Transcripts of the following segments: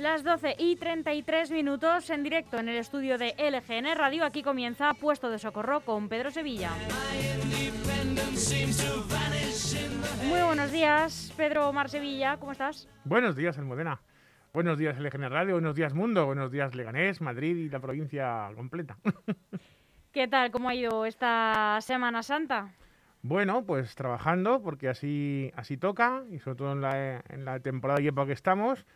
Las 12 y 33 minutos en directo en el estudio de LGN Radio. Aquí comienza Puesto de Socorro con Pedro Sevilla. Muy buenos días, Pedro Omar Sevilla. ¿Cómo estás? Buenos días, Almudena. Buenos días, LGN Radio. Buenos días, Mundo. Buenos días, Leganés, Madrid y la provincia completa. ¿Qué tal? ¿Cómo ha ido esta Semana Santa? bueno, pues trabajando, porque así, así toca, y sobre todo en la, en la temporada y época que estamos.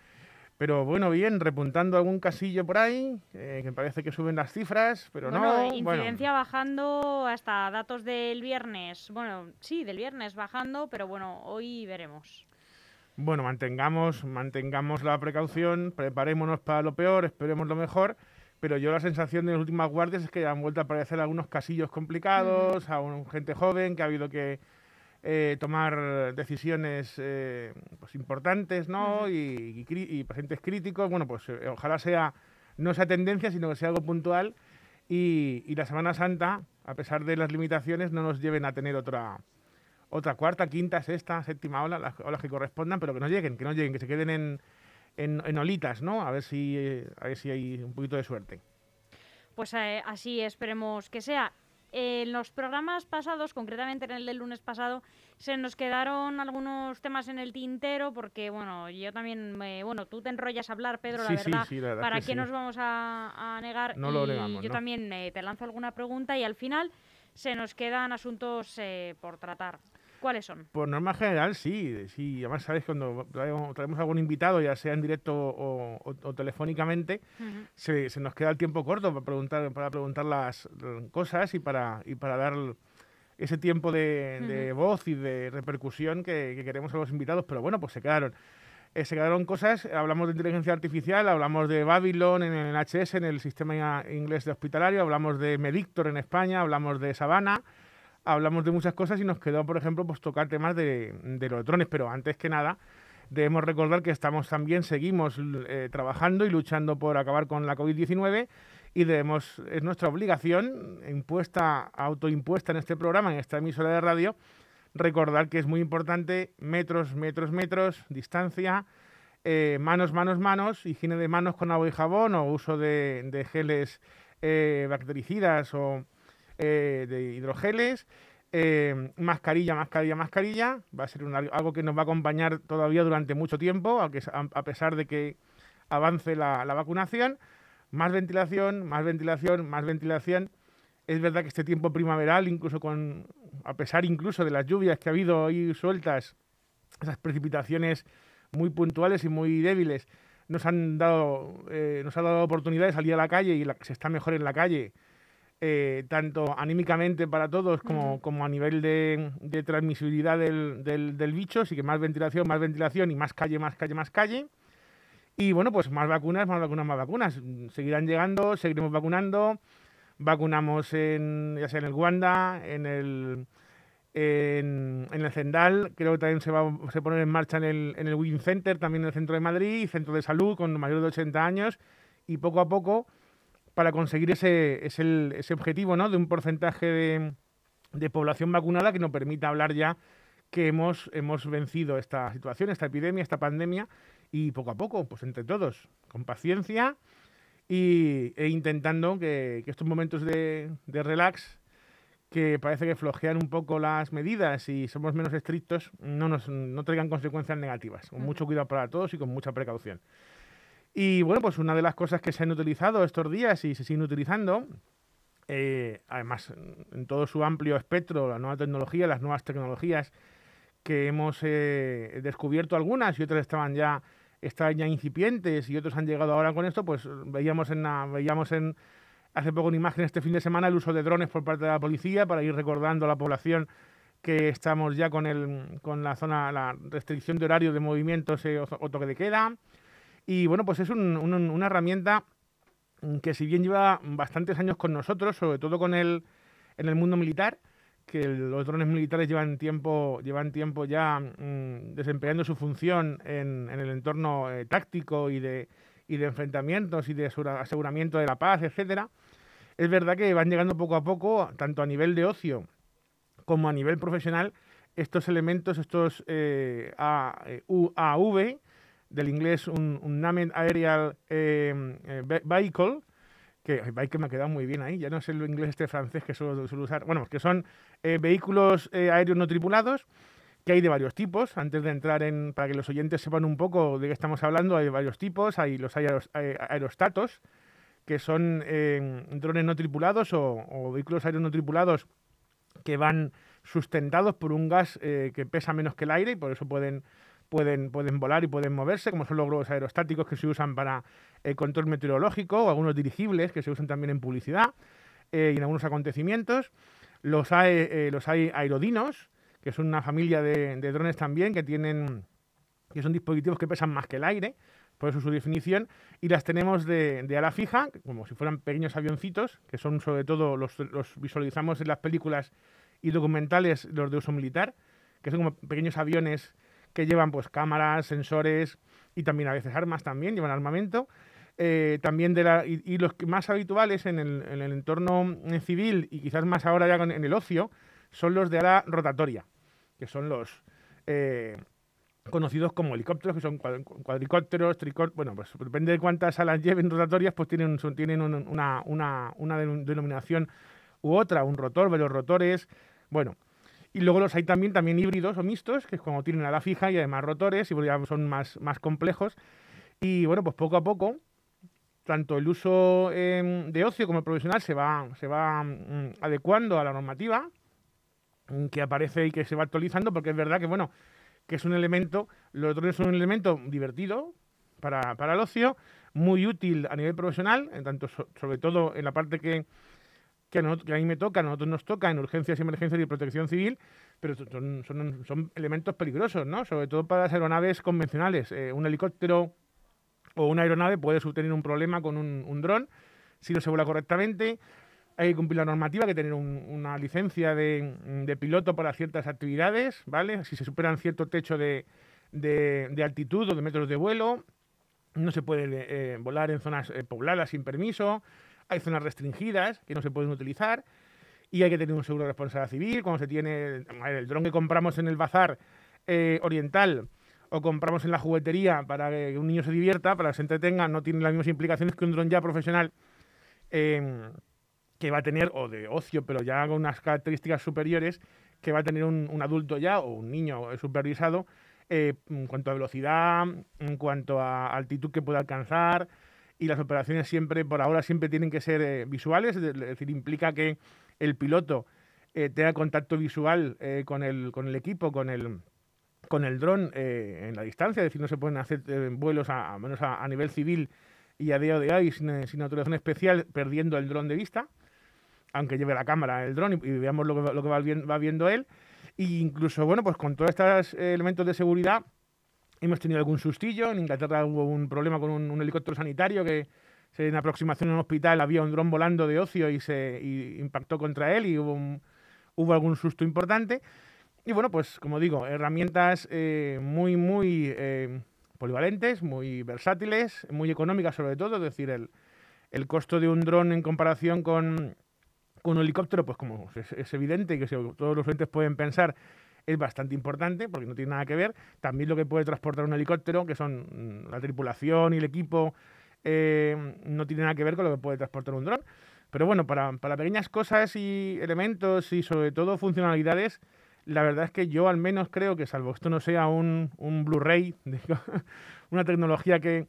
Pero bueno, bien, repuntando algún casillo por ahí, eh, que parece que suben las cifras, pero bueno, no. bueno, incidencia bajando hasta datos del viernes. Bueno, sí, del viernes bajando, pero bueno, hoy veremos. Bueno, mantengamos, mantengamos la precaución, preparémonos para lo peor, esperemos lo mejor, pero yo la sensación de las últimas guardias es que han vuelto a aparecer algunos casillos complicados, a un- gente joven que ha habido que eh, tomar decisiones eh, pues importantes, ¿no? y, y pacientes críticos, bueno, pues eh, ojalá sea no sea tendencia, sino que sea algo puntual y, y la Semana Santa, a pesar de las limitaciones, no nos lleven a tener otra otra cuarta, quinta, sexta, séptima ola, las olas que correspondan, pero que no lleguen, que no lleguen, que se queden en, en, en olitas, ¿no? A ver si a ver si hay un poquito de suerte. Pues así esperemos que sea. En los programas pasados, concretamente en el del lunes pasado, se nos quedaron algunos temas en el tintero porque, bueno, yo también, me- bueno, tú te enrollas a hablar, Pedro, la Sí, sí, verdad. sí, la verdad ¿Para que qué nos vamos a, a negar? No lo negamos, yo no. también eh, te lanzo alguna pregunta y al final se nos quedan asuntos eh, por tratar. ¿Cuáles son? Por norma general, sí, sí. Además, sabes, cuando traemos, traemos algún invitado, ya sea en directo o, o- o telefónicamente, Ujú. se, se nos queda el tiempo corto para preguntar, para preguntar las cosas y para, y para dar ese tiempo de, de voz y de repercusión que, que queremos a los invitados. Pero bueno, pues se quedaron. Eh, se quedaron cosas, hablamos de inteligencia artificial, hablamos de Babylon en el HS, en el sistema inglés de hospitalario, hablamos de Medictor en España, hablamos de Sabana, hablamos de muchas cosas y nos quedó, por ejemplo, pues tocar temas de, los drones, pero antes que nada debemos recordar que estamos también, seguimos eh, trabajando y luchando por acabar con la COVID-19 y debemos, es nuestra obligación, impuesta, autoimpuesta en este programa, en esta emisora de radio, recordar que es muy importante metros, metros, metros, distancia, eh, manos, manos, manos, higiene de manos con agua y jabón o uso de, de geles eh, bactericidas o eh, de hidrogeles, eh, mascarilla, mascarilla, mascarilla. Va a ser algo que nos va a acompañar todavía durante mucho tiempo, a, pesar de que avance la, vacunación. Más ventilación, más ventilación, más ventilación. Es verdad que este tiempo primaveral, incluso a pesar incluso de las lluvias que ha habido ahí sueltas, esas precipitaciones muy puntuales y muy débiles, nos han dado, eh, nos ha dado oportunidad de salir a la calle y la- se está mejor en la calle, eh, tanto anímicamente para todos como, como a nivel de, de transmisibilidad del, del, del bicho, así que más ventilación, más ventilación y más calle, más calle, más calle. Y bueno, pues más vacunas, más vacunas, más vacunas. Seguirán llegando, seguiremos vacunando. Vacunamos en, ya sea en el Wanda, en el, en, en el Zendal, creo que también se va a se poner en marcha en el, en el Win Center, también en el centro de Madrid, centro de salud con mayores de 80 años, y poco a poco, para conseguir ese, ese, ese objetivo ¿no? de un porcentaje de, de población vacunada que nos permita hablar ya que hemos, hemos vencido esta situación, esta epidemia, esta pandemia, y poco a poco, pues entre todos, con paciencia y, e intentando que, que estos momentos de, de relax que parece que flojean un poco las medidas y somos menos estrictos, no nos no traigan consecuencias negativas. Con mucho cuidado para todos y con mucha precaución. Y bueno, pues una de las cosas que se han utilizado estos días y se siguen utilizando, eh, además en todo su amplio espectro, la nueva tecnología, las nuevas tecnologías que hemos eh, descubierto algunas y otras estaban ya, estaban ya incipientes y otros han llegado ahora con esto, pues veíamos en, veíamos en hace poco una imagen este fin de semana el uso de drones por parte de la policía para ir recordando a la población que estamos ya con, el, con la zona, la restricción de horario de movimientos o, toque de queda. Y bueno, pues es una herramienta que si bien lleva bastantes años con nosotros, sobre todo con el, en el mundo militar, que los drones militares llevan tiempo, llevan tiempo ya mm, desempeñando su función en, el entorno eh, táctico y de, y de enfrentamientos y de aseguramiento de la paz, etcétera. Es verdad que van llegando poco a poco, tanto a nivel de ocio como a nivel profesional, estos elementos, estos eh, UAV, del inglés un, un Named Aerial em, eh, Vehicle, que que me ha quedado muy bien ahí, ya no sé el inglés este francés que suelo, usar, bueno, que son eh, vehículos eh, aéreos no tripulados, que hay de varios tipos, antes de entrar en, para que los oyentes sepan un poco de qué estamos hablando, hay varios tipos, hay los aerostatos, que son em, drones no tripulados o, o, vehículos aéreos no tripulados que van sustentados por un gas que pesa menos que el aire y por eso pueden pueden, pueden volar y pueden moverse, como son los globos aerostáticos que se usan para el control meteorológico, o algunos dirigibles que se usan también en publicidad eh, y en algunos acontecimientos. Los hay, eh, los hay aerodinos, que son una familia de, drones también, que tienen que son dispositivos que pesan más que el aire, por eso su definición, y las tenemos de, de ala fija, como si fueran pequeños avioncitos, que son sobre todo los, los visualizamos en las películas y documentales, los de uso militar, que son como pequeños aviones que llevan pues cámaras, sensores y también a veces armas también, llevan armamento. Eh, también de la, y, los más habituales en el, en el, entorno civil y quizás más ahora ya en el ocio son los de ala rotatoria, que son los eh, conocidos como helicópteros, que son cuadricópteros, tricópteros, bueno, pues depende de cuántas alas lleven rotatorias, pues tienen, tienen una, una, una denominación u otra, un rotor, varios rotores, bueno, y luego los hay también, también híbridos o mixtos, que es como tienen ala fija y además rotores y son más, más complejos. Y bueno, pues poco a poco, tanto el uso em, de ocio como el profesional se va, se va mm, adecuando a la normativa mm, que aparece y que se va actualizando, porque es verdad que, bueno, que es un elemento, los drones son un elemento divertido para, para el ocio, muy útil a nivel profesional, en tanto sobre todo en la parte que que, a mí me toca, a nosotros nos toca en urgencias, emergencias y protección civil, pero son, elementos peligrosos, ¿no? Sobre todo para las aeronaves convencionales. Eh, un helicóptero o una aeronave puede tener un problema con un, dron si no se vuela correctamente. Hay que cumplir la normativa, hay que tener una licencia de, piloto para ciertas actividades, ¿vale? Si se superan cierto techo de, altitud o de metros de vuelo, no se puede eh, volar en zonas eh, pobladas sin permiso hay zonas restringidas que no se pueden utilizar y hay que tener un seguro de responsabilidad civil. Cuando se tiene el dron que compramos en el bazar eh, oriental o compramos en la juguetería para que un niño se divierta, para que se entretenga, no tiene las mismas implicaciones que un dron ya profesional em, que va a tener, o de ocio, pero ya con unas características superiores, que va a tener un, adulto ya o un niño supervisado eh, en cuanto a velocidad, en cuanto a altitud que pueda alcanzar, y las operaciones siempre, por ahora, siempre tienen que ser eh, visuales, es decir, implica que el piloto eh, tenga contacto visual eh, con, el, con el equipo, con el, con el dron en la distancia, es decir, no se pueden hacer vuelos a, menos a, nivel civil y a día de hoy sin, sin autorización especial, perdiendo el dron de vista, aunque lleve la cámara el dron y, veamos lo que, lo que va, va viendo él. E incluso, bueno, pues con todos estos elementos de seguridad, Hemos tenido algún sustillo. En Inglaterra hubo un problema con un, helicóptero sanitario que en aproximación a un hospital había un dron volando de ocio y se impactó contra él y hubo, hubo algún susto importante. Y bueno, pues como digo, herramientas eh, muy, muy eh, polivalentes, muy versátiles, muy económicas sobre todo. Es decir, el, el costo de un dron en comparación con, un helicóptero, pues como es, evidente que todos los oyentes pueden pensar, es bastante importante porque no tiene nada que ver. También lo que puede transportar un helicóptero, que son mm, la tripulación y el equipo, eh, no tiene nada que ver con lo que puede transportar un dron. Pero bueno, para, pequeñas cosas y elementos y sobre todo funcionalidades, la verdad es que yo al menos creo que salvo esto no sea un, un Blu-ray, una tecnología que,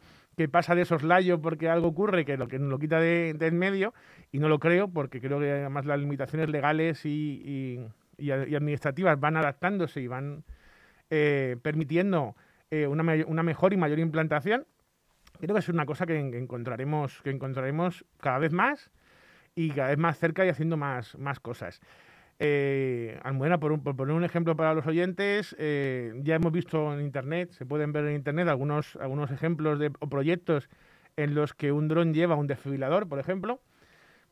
pasa de soslayo porque algo ocurre que lo que lo quita de, en medio, y no lo creo porque creo que además las limitaciones legales y, administrativas van adaptándose y van eh, permitiendo eh, una, una mejor y mayor implantación. Creo que es una cosa que encontraremos, que encontraremos cada vez más y cada vez más cerca y haciendo más, más cosas. Eh, Almudena, por, un- por poner un ejemplo para los oyentes, eh, ya hemos visto en Internet, se pueden ver en Internet algunos, algunos ejemplos de, o proyectos en los que un dron lleva un desfibrilador, por ejemplo.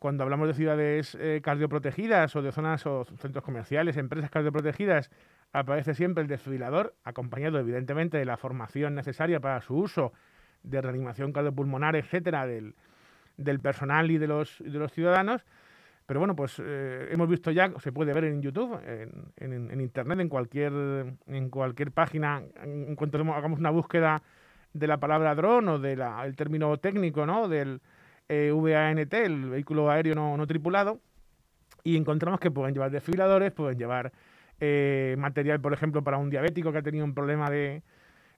Cuando hablamos de ciudades eh, cardioprotegidas o de zonas o centros comerciales, empresas cardioprotegidas, aparece siempre el desfibrilador, acompañado evidentemente de la formación necesaria para su uso, de reanimación cardiopulmonar, etcétera, del, personal y de los, de ciudadanos. Pero bueno, pues eh, hemos visto ya, se puede ver en YouTube, en, Internet, en cualquier, en cualquier página, en cuanto hagamos- una búsqueda de la palabra dron o del término técnico, ¿no? Del eh, VANT, el vehículo aéreo no, tripulado, y encontramos que pueden llevar desfibriladores, pueden llevar eh, material, por ejemplo, para un diabético que ha tenido un problema de,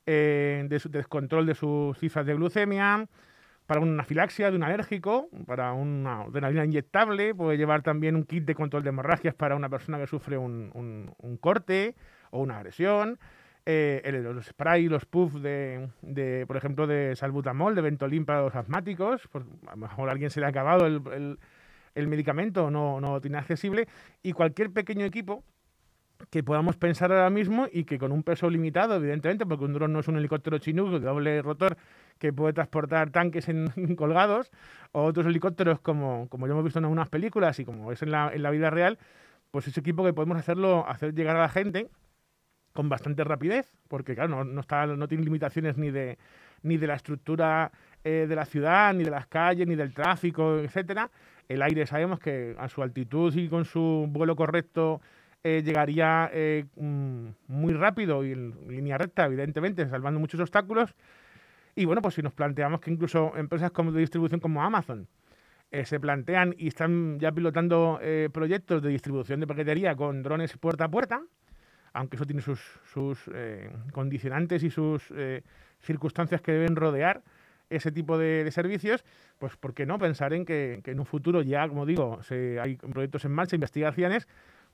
eh, de su descontrol de sus cifras de glucemia, para una afilaxia de un alérgico, para una adrenalina inyectable, puede llevar también un kit de control de hemorragias para una persona que sufre un- un corte o una agresión, eh, los spray, los puffs de, de, por ejemplo, de salbutamol, de Ventolin para los asmáticos, pues a lo mejor a alguien se le ha acabado el, el- el medicamento, no, no tiene accesible, y cualquier pequeño equipo que podamos pensar ahora mismo y que con un peso limitado, evidentemente, porque un dron no es un helicóptero Chinook de doble rotor que puede transportar tanques en, colgados, o otros helicópteros como, como ya hemos visto en algunas películas y como es en la, en la vida real, pues ese equipo que podemos hacerlo, hacer llegar a la gente con bastante rapidez, porque claro, no, no, tiene limitaciones ni de, ni de la estructura eh, de la ciudad, ni de las calles, ni del tráfico, etcétera. El aire sabemos que a su altitud y con su vuelo correcto eh, llegaría eh, mm, muy rápido y en línea recta, evidentemente, salvando muchos obstáculos. Y bueno, pues si nos planteamos que incluso empresas como de distribución como Amazon se plantean y están ya pilotando proyectos de distribución de paquetería con drones puerta a puerta, aunque eso tiene sus, sus eh, condicionantes y sus eh, circunstancias que deben rodear ese tipo de, servicios, pues ¿por qué no pensar en que, en un futuro ya, como digo, hay proyectos en marcha, investigaciones,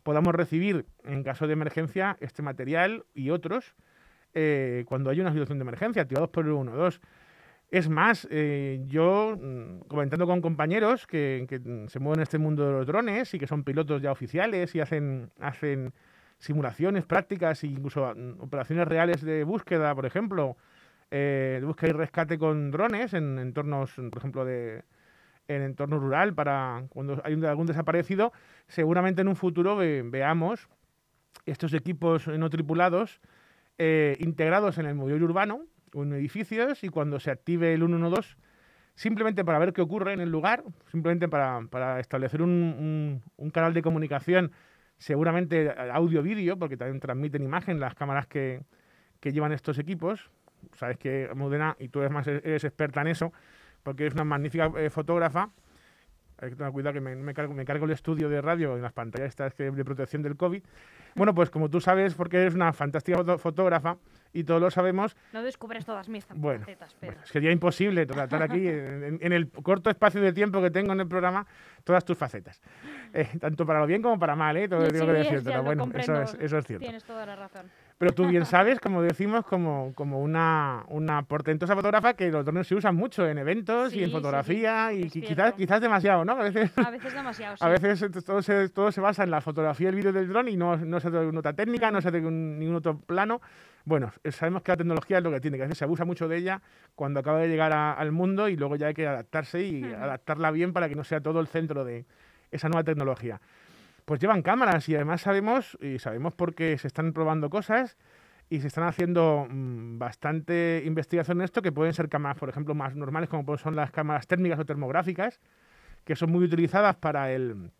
podamos recibir en caso de emergencia este material y otros eh, cuando hay una situación de emergencia, activados por el 1-2. Es más, yo mm, comentando con compañeros que, que, se mueven en este mundo de los drones y que son pilotos ya oficiales y hacen, hacen simulaciones, prácticas e incluso mm, operaciones reales de búsqueda, por ejemplo, eh, de búsqueda y rescate con drones en entornos, por ejemplo, de en entorno rural para cuando hay un, algún desaparecido, seguramente en un futuro ve, veamos estos equipos no tripulados eh, integrados en el mobiliario urbano en edificios y cuando se active el 112 simplemente para ver qué ocurre en el lugar, simplemente para, para establecer un, un, canal de comunicación, seguramente audio-vídeo, porque también transmiten imagen las cámaras que, que llevan estos equipos. Sabes que Modena, y tú eres más eres experta en eso, porque eres una magnífica eh, fotógrafa. Hay que tener cuidado que me, me, cargo, el estudio de radio en las pantallas estas de protección del COVID. Bueno, pues como tú sabes, porque eres una fantástica fotógrafa y todos lo sabemos. No descubres todas mis bueno, facetas, pero... bueno, sería imposible tratar aquí, en, en, el corto espacio de tiempo que tengo en el programa, todas tus facetas. Eh, tanto para lo bien como para mal, ¿eh? Todo sí, digo que es, decirte, ya bueno, eso es, eso es cierto. Tienes toda la razón. Pero tú bien sabes, como decimos, como, como una, una portentosa fotógrafa que los drones se usan mucho en eventos sí, y en fotografía sí, y quizás, quizás demasiado, ¿no? A veces, a veces demasiado. A veces todo se, todo se basa en la fotografía y el vídeo del dron y no, no se hace ninguna otra técnica, no se hace ningún otro plano. Bueno, sabemos que la tecnología es lo que tiene, que a veces se abusa mucho de ella cuando acaba de llegar a, al mundo y luego ya hay que adaptarse y adaptarla bien para que no sea todo el centro de esa nueva tecnología. Pues llevan cámaras y además sabemos, y sabemos porque se están probando cosas y se están haciendo mmm, bastante investigación en esto, que pueden ser cámaras, por ejemplo, más normales, como son las cámaras térmicas o termográficas, que son muy utilizadas para, el,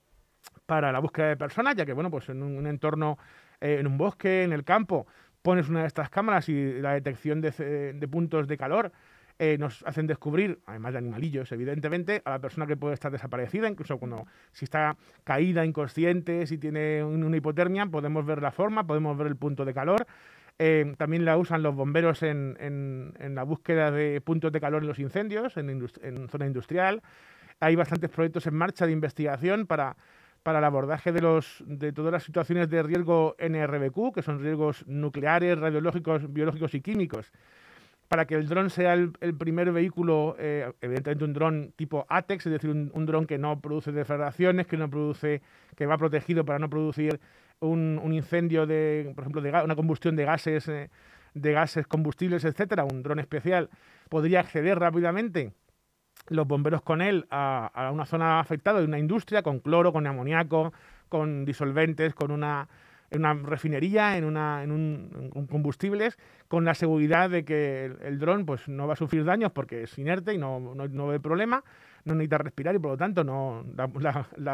para la búsqueda de personas, ya que, bueno, pues en un, un entorno, eh, en un bosque, en el campo, pones una de estas cámaras y la detección de, puntos de calor eh, nos hacen descubrir, además de animalillos, evidentemente, a la persona que puede estar desaparecida, incluso cuando si está caída, inconsciente, si tiene un, una hipotermia, podemos ver la forma, podemos ver el punto de calor. Eh, también la usan los bomberos en, en, en, la búsqueda de puntos de calor en los incendios, en, indust en, zona industrial. Hay bastantes proyectos en marcha de investigación para, para el abordaje de, los, de todas las situaciones de riesgo NRBQ, que son riesgos nucleares, radiológicos, biológicos y químicos, para que el dron sea el, primer vehículo, eh, evidentemente un dron tipo ATEX, es decir, un, dron que no produce deflagraciones, que no produce, que va protegido para no producir un, incendio de, por ejemplo, de una combustión de gases, eh, de gases combustibles, etcétera, un dron especial podría acceder rápidamente los bomberos con él a, una zona afectada de una industria con cloro, con amoníaco, con disolventes, con una, una refinería, en, una, en un, combustibles, con la seguridad de que el, dron pues, no va a sufrir daños porque es inerte y no, no, no ve problema, no necesita respirar y por lo tanto no,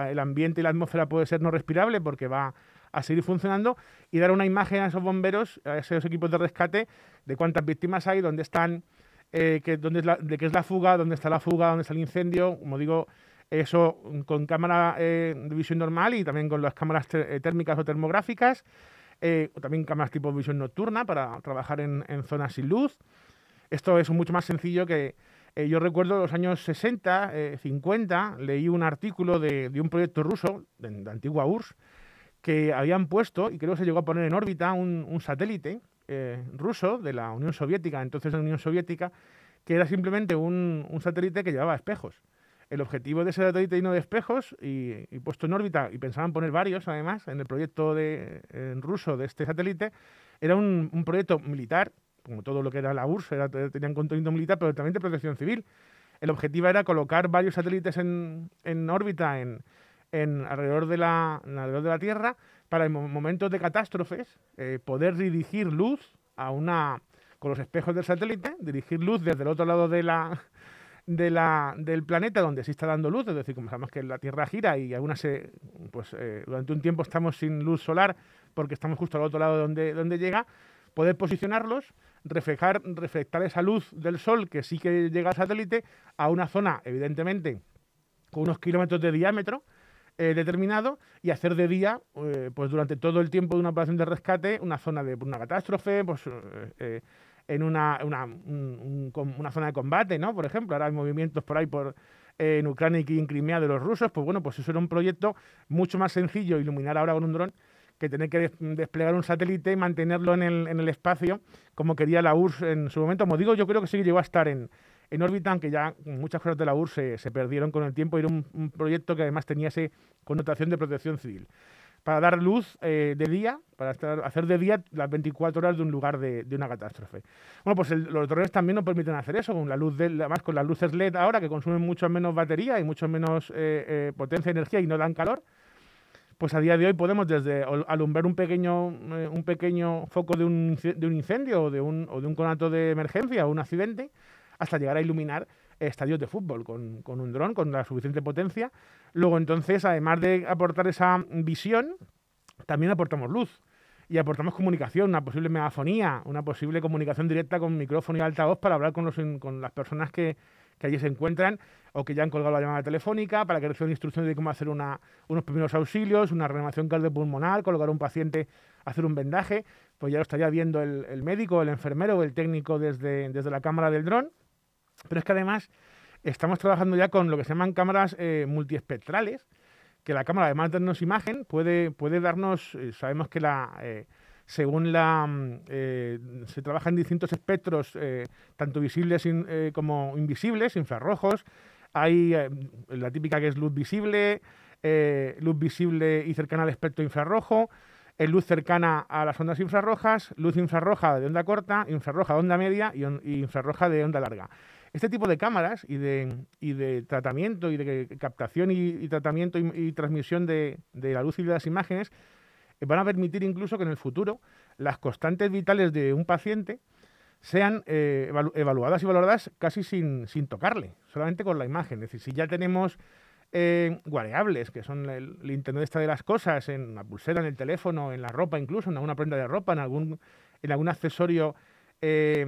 el ambiente y la atmósfera puede ser no respirable porque va a seguir funcionando. Y dar una imagen a esos bomberos, a esos equipos de rescate, de cuántas víctimas hay, dónde están eh, que, dónde es la, de qué es la fuga, dónde está la fuga, dónde está el incendio. Como digo, eso con cámara eh, de visión normal y también con las cámaras eh, térmicas o termográficas. o también cámaras tipo visión nocturna para trabajar en, zonas sin luz. Esto es mucho más sencillo que, yo recuerdo los años 60, 50, leí un artículo de, un proyecto ruso, de, de, antigua URSS, que habían puesto, y creo que se llegó a poner en órbita, un satélite eh, ruso de la Unión Soviética, entonces la Unión Soviética, que era simplemente un, satélite que llevaba espejos. El objetivo de ese satélite lleno de espejos y, puesto en órbita, y pensaban poner varios además en el proyecto de, ruso de este satélite, era un, proyecto militar, como todo lo que era la URSS, era, tenían contenido militar, pero también de protección civil. El objetivo era colocar varios satélites en, órbita en, alrededor, de la, alrededor de la Tierra para en momentos de catástrofes eh, poder dirigir luz a una con los espejos del satélite, dirigir luz desde el otro lado de la, de la, del planeta donde se está dando luz, es decir, como sabemos que la Tierra gira y algunas se, pues eh, durante un tiempo estamos sin luz solar porque estamos justo al otro lado donde, donde llega, poder posicionarlos, reflejar, reflectar esa luz del Sol que sí que llega al satélite a una zona, evidentemente, con unos kilómetros de diámetro, eh, determinado y hacer de día, eh, pues durante todo el tiempo de una operación de rescate, una zona de una catástrofe, pues eh, en una, una, una, zona de combate, ¿no? Por ejemplo, ahora hay movimientos por ahí por, en Ucrania y en Crimea de los rusos, pues bueno, pues eso era un proyecto mucho más sencillo iluminar ahora con un dron que tener que desplegar un satélite y mantenerlo en el, en el espacio como quería la URSS en su momento. Como digo, yo creo que sí llegó a estar en, en órbita, aunque ya muchas cosas de la URSS se, perdieron con el tiempo, era un, proyecto que además tenía esa connotación de protección civil. Para dar luz eh, de día, para hacer de día las 24 horas de un lugar de, una catástrofe. Bueno, pues los drones también nos permiten hacer eso, con la luz de, además con las luces LED ahora, que consumen mucho menos batería y mucho menos eh, eh, potencia energía y no dan calor, pues a día de hoy podemos desde alumbrar un pequeño, un pequeño foco de un, incendio o de un conato de emergencia o un accidente, hasta llegar a iluminar estadios de fútbol con, un dron, con la suficiente potencia. Luego entonces, además de aportar esa visión, también aportamos luz y aportamos comunicación, una posible megafonía, una posible comunicación directa con micrófono y altavoz para hablar con, los, con las personas que, allí se encuentran o que ya han colgado la llamada telefónica para que reciban instrucciones de cómo hacer una, unos primeros auxilios, una reanimación cardiopulmonar, colocar a un paciente, hacer un vendaje, pues ya lo estaría viendo el, el médico, el enfermero o el técnico desde, desde la cámara del dron pero es que además estamos trabajando ya con lo que se llaman cámaras eh, multiespectrales, que la cámara, además de darnos imagen, puede, puede darnos, eh, sabemos que la... Eh, según la mm, se trabaja en distintos espectros, tanto visibles como invisibles, infrarrojos. Hay la típica que es luz visible, luz visible y cercana al espectro infrarrojo, luz cercana a las ondas infrarrojas, luz infrarroja de onda corta, infrarroja de onda media y infrarroja de onda larga. Este tipo de cámaras y de, y de tratamiento y de captación y, tratamiento y, transmisión de, la luz y de las imágenes eh, van a permitir incluso que en el futuro las constantes vitales de un paciente sean eh, evaluadas y valoradas casi sin, sin, tocarle, solamente con la imagen. Es decir, si ya tenemos eh, que son el, Internet esta de las cosas, en la pulsera, en el teléfono, en la ropa incluso, en alguna prenda de ropa, en algún, en algún accesorio eh,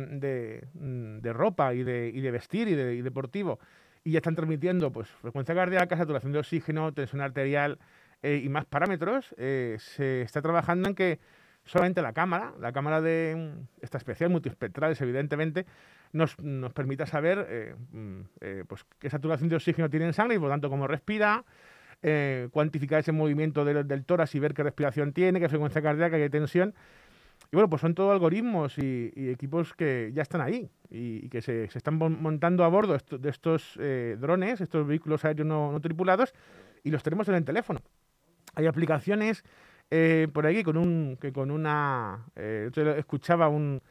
mm, de, ropa y de, y de vestir y, de, deportivo y ya están transmitiendo pues, frecuencia cardíaca, saturación de oxígeno, tensión arterial eh, y más parámetros, eh, se está trabajando en que solamente la cámara, la cámara de mm, esta especial, multispectrales evidentemente, nos, nos permita saber mm, pues, qué saturación de oxígeno tiene en sangre y por tanto cómo respira, cuantificar ese movimiento del, del tórax y ver qué respiración tiene, qué frecuencia cardíaca, qué tensión. Y bueno, pues son todos algoritmos y, equipos que ya están ahí y, que se, se, están montando a bordo de estos eh, drones, estos vehículos aéreos no, no, tripulados, y los tenemos en el teléfono. Hay aplicaciones eh, por aquí con un que con una eh, yo escuchaba un,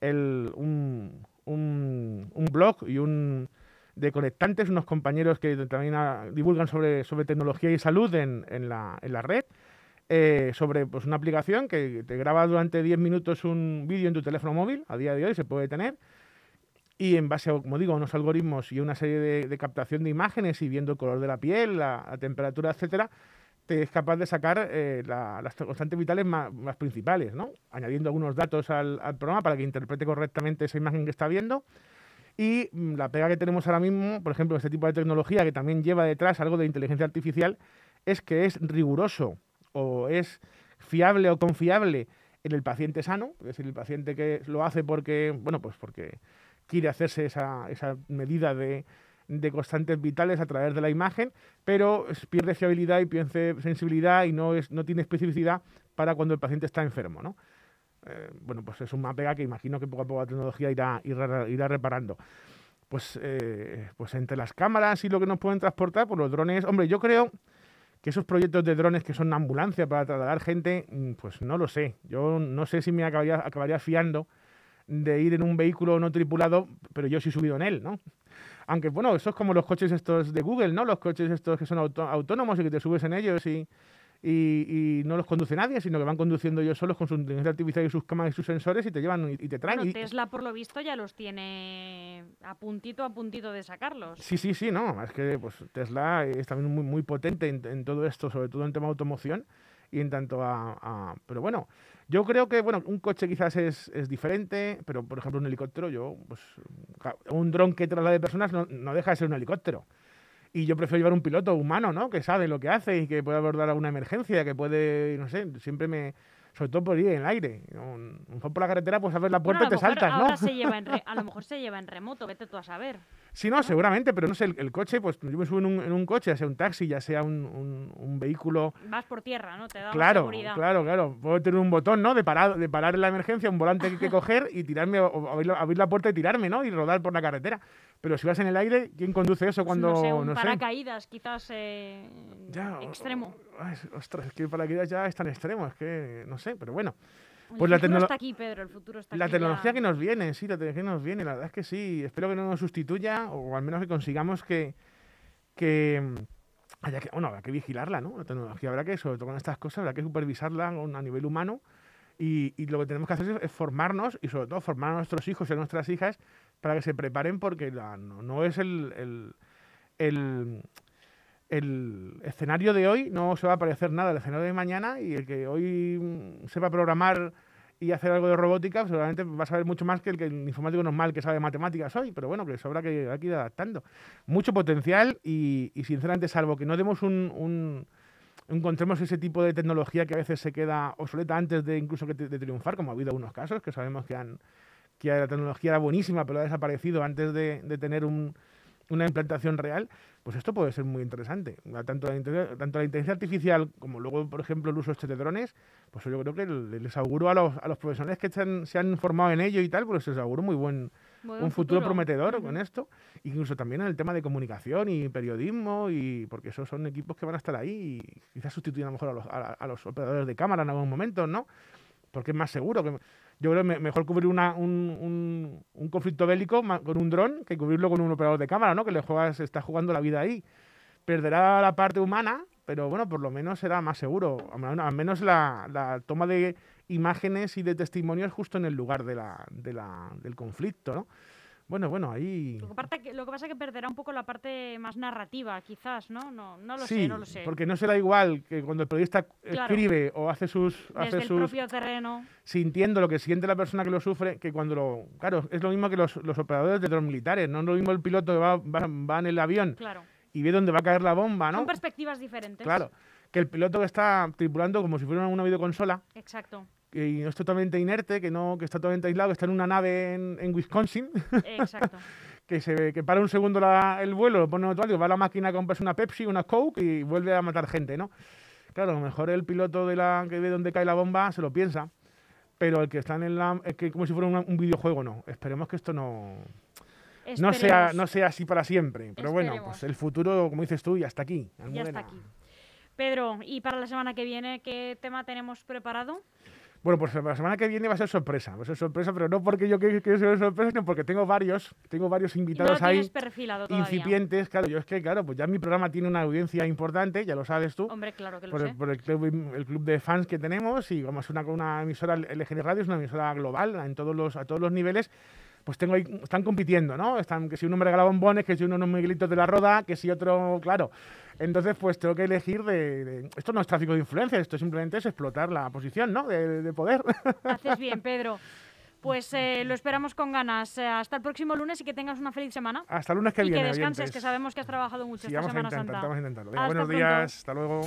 el, un, un, un blog y un de conectantes, unos compañeros que también a, divulgan sobre, sobre tecnología y salud en, en, la, en la red eh, sobre pues, una aplicación que te graba durante 10 minutos un vídeo en tu teléfono móvil, a día de hoy se puede tener, y en base a, como digo, a unos algoritmos y una serie de, captación de imágenes y viendo el color de la piel, la, temperatura, etcétera, te es capaz de sacar eh, la, las constantes vitales más, más, principales, ¿no? Añadiendo algunos datos al, al, programa para que interprete correctamente esa imagen que está viendo. Y mm, la pega que tenemos ahora mismo, por ejemplo, este tipo de tecnología que también lleva detrás algo de inteligencia artificial, es que es riguroso o es fiable o confiable en el paciente sano, es decir, el paciente que lo hace porque, bueno, pues porque quiere hacerse esa, esa medida de, de, constantes vitales a través de la imagen, pero pierde fiabilidad y pierde sensibilidad y no, es, no tiene especificidad para cuando el paciente está enfermo, ¿no? Eh, bueno, pues es una pega que imagino que poco a poco la tecnología irá, irá, irá reparando. Pues, eh, pues entre las cámaras y lo que nos pueden transportar, pues los drones, hombre, yo creo que esos proyectos de drones que son ambulancia para trasladar gente, mm, pues no lo sé. Yo no sé si me acabaría, fiando de ir en un vehículo no tripulado, pero yo sí he subido en él, ¿no? Aunque, bueno, eso es como los coches estos de Google, ¿no? Los coches estos que son autónomos y que te subes en ellos y, y, y, no los conduce nadie, sino que van conduciendo ellos solos con su inteligencia artificial y sus cámaras y sus sensores y te llevan y, y te traen. Bueno, y, Tesla, por lo visto, ya los tiene a puntito a puntito de sacarlos. Sí, sí, sí, no. Es que pues, Tesla es también muy, muy potente en, en todo esto, sobre todo en tema de automoción y en tanto a, a, Pero bueno, yo creo que, bueno, un coche quizás es, es diferente, pero por ejemplo un helicóptero, yo, pues, un dron que traslade personas no, no deja de ser un helicóptero. Y yo prefiero llevar un piloto humano, ¿no? Que sabe lo que hace y que puede abordar alguna emergencia, que puede, no sé, siempre me... Sobre todo por ir en el aire. Un, un por la carretera, pues abres la puerta bueno, y te saltas, ahora ¿no? Se lleva en re, a lo mejor se lleva en remoto, vete tú a saber. Sí, no, ¿no? seguramente, pero no sé, el, el, coche, pues yo me subo en un, en un, coche, ya sea un taxi, ya sea un, un, un vehículo... Vas por tierra, ¿no? Te da claro, seguridad. Claro, claro, puedo tener un botón, ¿no? De parar, de parar en la emergencia, un volante que hay que coger y tirarme, o abrir la puerta y tirarme, ¿no? Y rodar por la carretera. Pero si vas en el aire, ¿quién conduce eso cuando...? No sé, un no paracaídas sé? quizás eh, ya, extremo. Ay, ostras, es que el paracaídas ya es tan extremo, es que no sé, pero bueno. Pues el futuro está aquí, Pedro, el futuro está la aquí. La tecnología ya... que nos viene, sí, la tecnología que nos viene, la verdad es que sí. Espero que no nos sustituya, o al menos que consigamos que... que haya que, bueno, habrá que vigilarla, ¿no? La tecnología habrá que, sobre todo con estas cosas, habrá que supervisarla a nivel humano y, y, lo que tenemos que hacer es, formarnos y sobre todo formar a nuestros hijos y a nuestras hijas para que se preparen porque la, no, es el, el, el, escenario de hoy, no se va a parecer nada al escenario de mañana y el que hoy sepa programar y hacer algo de robótica, seguramente va a saber mucho más que el, que el informático normal que sabe matemáticas hoy, pero bueno, que eso habrá que, hay que ir adaptando. Mucho potencial y, sinceramente, salvo que no demos un, un encontremos ese tipo de tecnología que a veces se queda obsoleta antes de incluso que de triunfar, como ha habido algunos casos que sabemos que han que la tecnología era buenísima pero ha desaparecido antes de, de tener un, una implantación real, pues esto puede ser muy interesante. Tanto la, tanto la inteligencia artificial como luego, por ejemplo, el uso este de drones, pues yo creo que les auguro a los, a los profesionales que se han formado en ello y tal, pues les auguro muy buen, bueno, un futuro, futuro. prometedor Uh -huh. con esto, incluso también en el tema de comunicación y periodismo, y porque esos son equipos que van a estar ahí y quizás sustituyan a lo mejor a los, a, a los operadores de cámara en algún momento, ¿no? Porque es más seguro. que Yo creo que mejor cubrir una, un, un, un, conflicto bélico con un dron que cubrirlo con un operador de cámara, ¿no? Que le juegas, está jugando la vida ahí. Perderá la parte humana, pero bueno, por lo menos será más seguro. Al menos la, la toma de imágenes y de testimonios justo en el lugar de la, de la, del conflicto, ¿no? Bueno, bueno, ahí... Lo que, pasa que, lo que pasa es que perderá un poco la parte más narrativa, quizás, ¿no? No, no lo sí, sé, no lo sé. porque no será igual que cuando el periodista claro. escribe o hace sus... Desde hace el sus, propio terreno. Sintiendo lo que siente la persona que lo sufre, que cuando lo... Claro, es lo mismo que los, los operadores de drones militares, no es lo mismo el piloto que va, va, va en el avión claro. y ve dónde va a caer la bomba, ¿no? Son perspectivas diferentes. Claro, que el piloto que está tripulando como si fuera una videoconsola. Exacto y no es totalmente inerte, que no que está totalmente aislado, que está en una nave en, en Wisconsin. Exacto. que se que para un segundo la- el vuelo, lo pone en automático, va a la máquina a comprarse una Pepsi, una Coke y vuelve a matar gente, ¿no? Claro, a lo mejor el piloto de la que ve dónde cae la bomba se lo piensa, pero el que está en la es que como si fuera un videojuego no. Esperemos que esto no no sea no sea así para siempre, pero bueno, pues el futuro, como dices tú, ya está aquí. Ya está aquí. Pedro, ¿y para la semana que viene qué tema tenemos preparado? Bueno, pues la semana que viene va a ser sorpresa, va a ser sorpresa, pero no porque yo quiera que sea sorpresa, sino porque tengo varios, tengo varios No invitados ahí perfilado todavía. incipientes, claro, yo es que claro, pues ya mi programa tiene una audiencia importante, ya lo sabes tú. Hombre, claro que lo por, sé. el, por el club, el club de fans que tenemos y como es una, una emisora LGN Radio, es una emisora global en todos los, a todos los niveles, pues tengo ahí, están compitiendo, ¿no? Están, que si uno me regala bombones, que si uno unos Miguelitos de la Roda, que si otro, claro. Entonces, pues tengo que elegir de, de- Esto no es tráfico de influencia, esto simplemente es explotar la posición, ¿no? De, de poder. Haces bien, Pedro. Pues eh, lo esperamos con ganas. Eh, hasta el próximo lunes y que tengas una feliz semana. Hasta el lunes que y viene. que descanses, oyentes. que sabemos que has trabajado mucho Sí, esta vamos a Semana intentar, Santa. vamos a intentarlo. Venga, buenos pronto. días, hasta luego.